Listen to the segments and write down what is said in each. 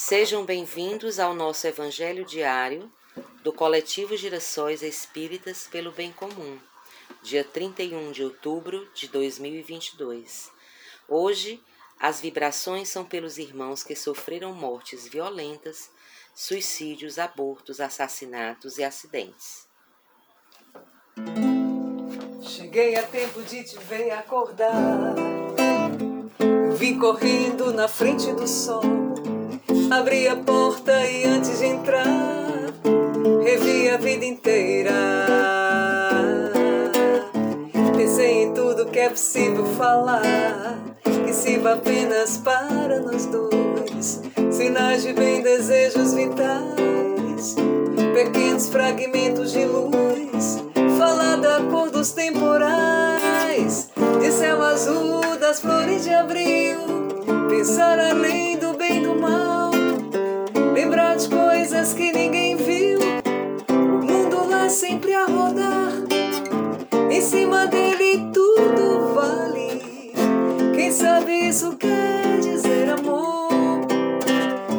Sejam bem-vindos ao nosso Evangelho diário do Coletivo Girassóis Espíritas pelo Bem Comum, dia 31 de outubro de 2022. Hoje, as vibrações são pelos irmãos que sofreram mortes violentas, suicídios, abortos, assassinatos e acidentes. Cheguei a tempo de te ver acordar. Eu vim correndo na frente do sol Abri a porta e antes de entrar, revi a vida inteira. Pensei em tudo que é possível falar, que sirva apenas para nós dois. Sinais de bem, desejos vitais, pequenos fragmentos de luz. Falar da cor dos temporais, de céu azul, das flores de abril. Pensar além do bem do mal lembrar de coisas que ninguém viu. O mundo lá sempre a rodar, em cima dele tudo vale. Quem sabe isso quer dizer amor?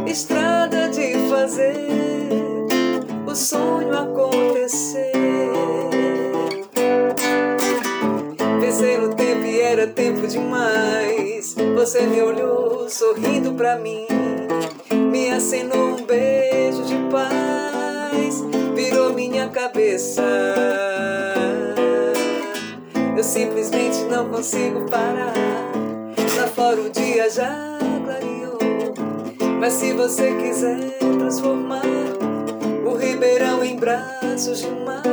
Estrada de fazer o sonho acontecer. Pensei no tempo e era tempo demais. Você me olhou sorrindo pra mim me acenou um beijo de paz, virou minha cabeça. Eu simplesmente não consigo parar. Lá fora o dia já clareou. Mas se você quiser transformar o Ribeirão em braços de mar,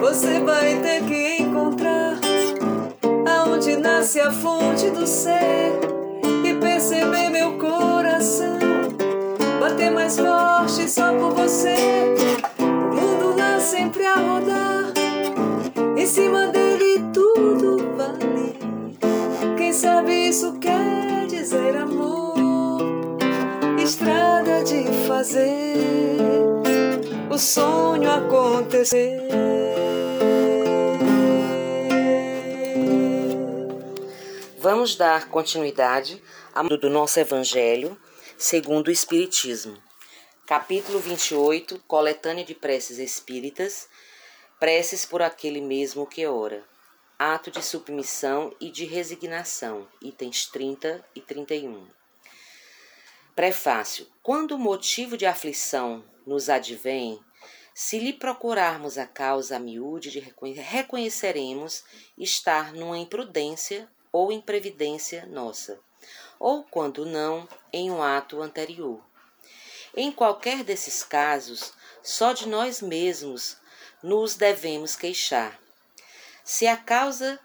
você vai ter que encontrar aonde nasce a fonte do ser e perceber meu coração bater mais forte só por você. O mundo lá sempre a rodar, em cima dele tudo vale. Quem sabe isso quer dizer amor, estrada de fazer o sonho acontecer. Vamos dar continuidade do nosso Evangelho segundo o Espiritismo. Capítulo 28, Coletânea de Preces Espíritas, Preces por aquele mesmo que ora. Ato de submissão e de resignação, itens 30 e 31. Prefácio. Quando o motivo de aflição nos advém, se lhe procurarmos a causa a miúde, reconheceremos estar numa imprudência ou imprevidência nossa ou, quando não, em um ato anterior. Em qualquer desses casos, só de nós mesmos nos devemos queixar. Se a causa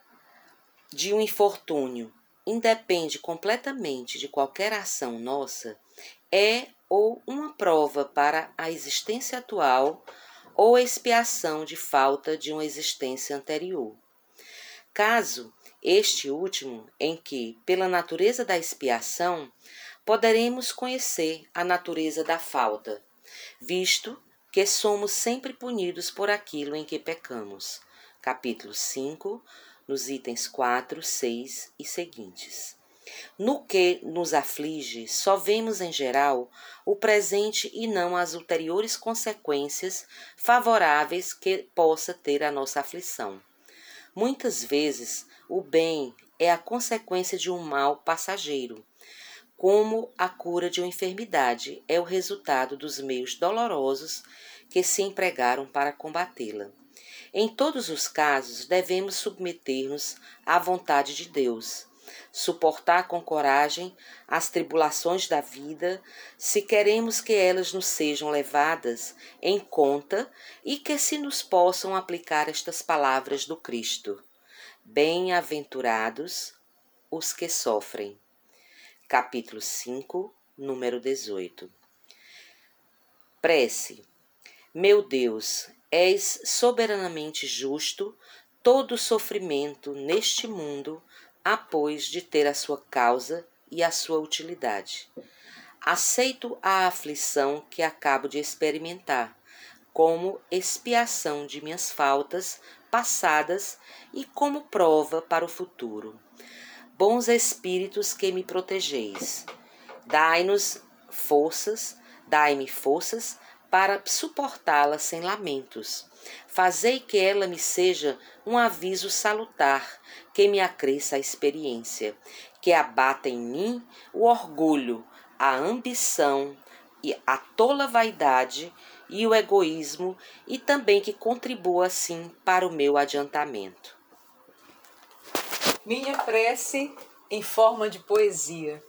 de um infortúnio independe completamente de qualquer ação nossa, é ou uma prova para a existência atual ou expiação de falta de uma existência anterior. Caso este último, em que, pela natureza da expiação, poderemos conhecer a natureza da falta, visto que somos sempre punidos por aquilo em que pecamos. Capítulo 5, nos itens 4, 6 e seguintes. No que nos aflige, só vemos em geral o presente e não as ulteriores consequências favoráveis que possa ter a nossa aflição. Muitas vezes o bem é a consequência de um mal passageiro, como a cura de uma enfermidade é o resultado dos meios dolorosos que se empregaram para combatê-la. Em todos os casos, devemos submeter-nos à vontade de Deus, suportar com coragem as tribulações da vida, se queremos que elas nos sejam levadas em conta e que se nos possam aplicar estas palavras do Cristo. Bem-aventurados os que sofrem. Capítulo 5, número 18. Prece. Meu Deus, és soberanamente justo, todo sofrimento neste mundo após de ter a sua causa e a sua utilidade. Aceito a aflição que acabo de experimentar, como expiação de minhas faltas passadas e como prova para o futuro. Bons espíritos que me protegeis, dai-nos forças, dai-me forças para suportá-la sem lamentos. Fazei que ela me seja um aviso salutar, que me acresça a experiência, que abata em mim o orgulho, a ambição e a tola vaidade e o egoísmo e também que contribua assim para o meu adiantamento. Minha prece em forma de poesia.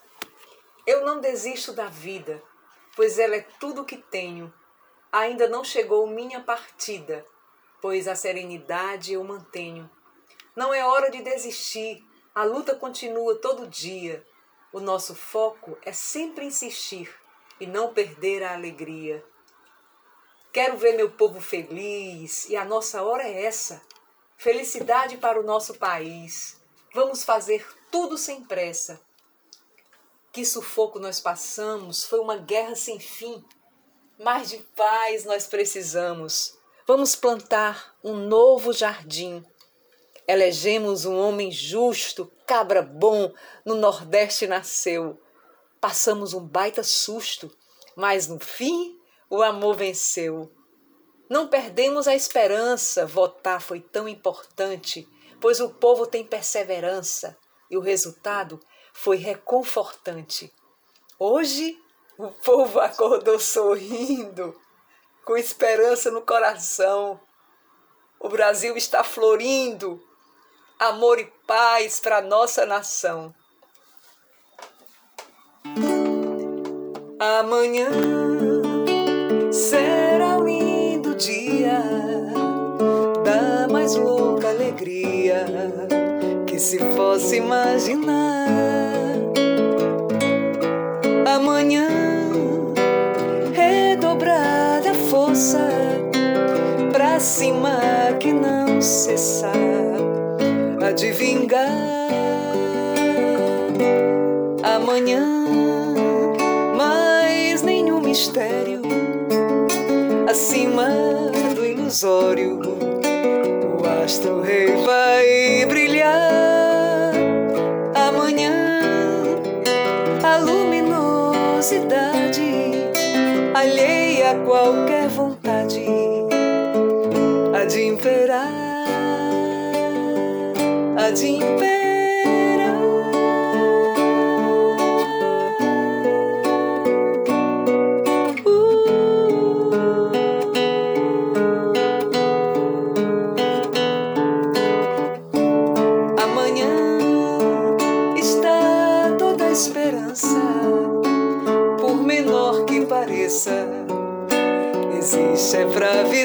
Eu não desisto da vida, pois ela é tudo que tenho. Ainda não chegou minha partida, pois a serenidade eu mantenho. Não é hora de desistir, a luta continua todo dia. O nosso foco é sempre insistir e não perder a alegria. Quero ver meu povo feliz e a nossa hora é essa. Felicidade para o nosso país. Vamos fazer tudo sem pressa. Que sufoco nós passamos, foi uma guerra sem fim. Mas de paz nós precisamos. Vamos plantar um novo jardim. Elegemos um homem justo, cabra bom, no Nordeste nasceu. Passamos um baita susto, mas no fim o amor venceu. Não perdemos a esperança, votar foi tão importante pois o povo tem perseverança e o resultado foi reconfortante. Hoje o povo acordou sorrindo, com esperança no coração. O Brasil está florindo, amor e paz para nossa nação. Amanhã mais louca alegria que se possa imaginar. Amanhã redobrar a força pra cima que não cessar a de vingar. Amanhã mais nenhum mistério acima do ilusório astro rei vai brilhar amanhã. A luminosidade alheia a qualquer vontade a de imperar, a de imperar.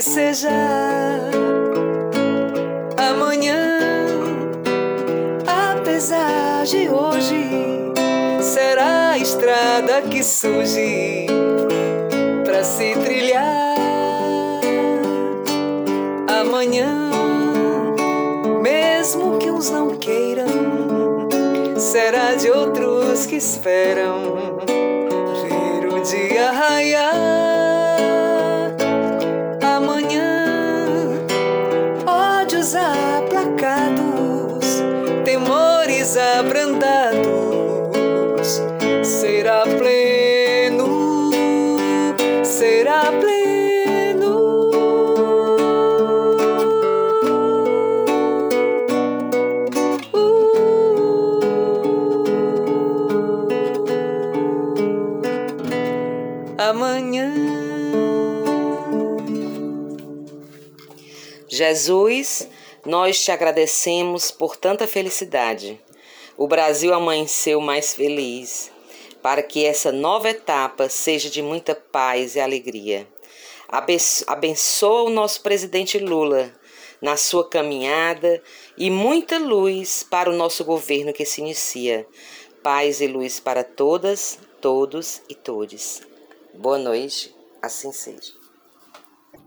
Vicejar. Amanhã, apesar de hoje, será a estrada que surge pra se trilhar. Amanhã, mesmo que uns não queiram, será de outros que esperam ver o dia raiar. Abrandados, será pleno, será pleno. Uh. Amanhã. Jesus, nós te agradecemos por tanta felicidade o Brasil amanheceu mais feliz, para que essa nova etapa seja de muita paz e alegria. Abençoa o nosso presidente Lula na sua caminhada e muita luz para o nosso governo que se inicia. Paz e luz para todas, todos e todes. Boa noite, assim seja.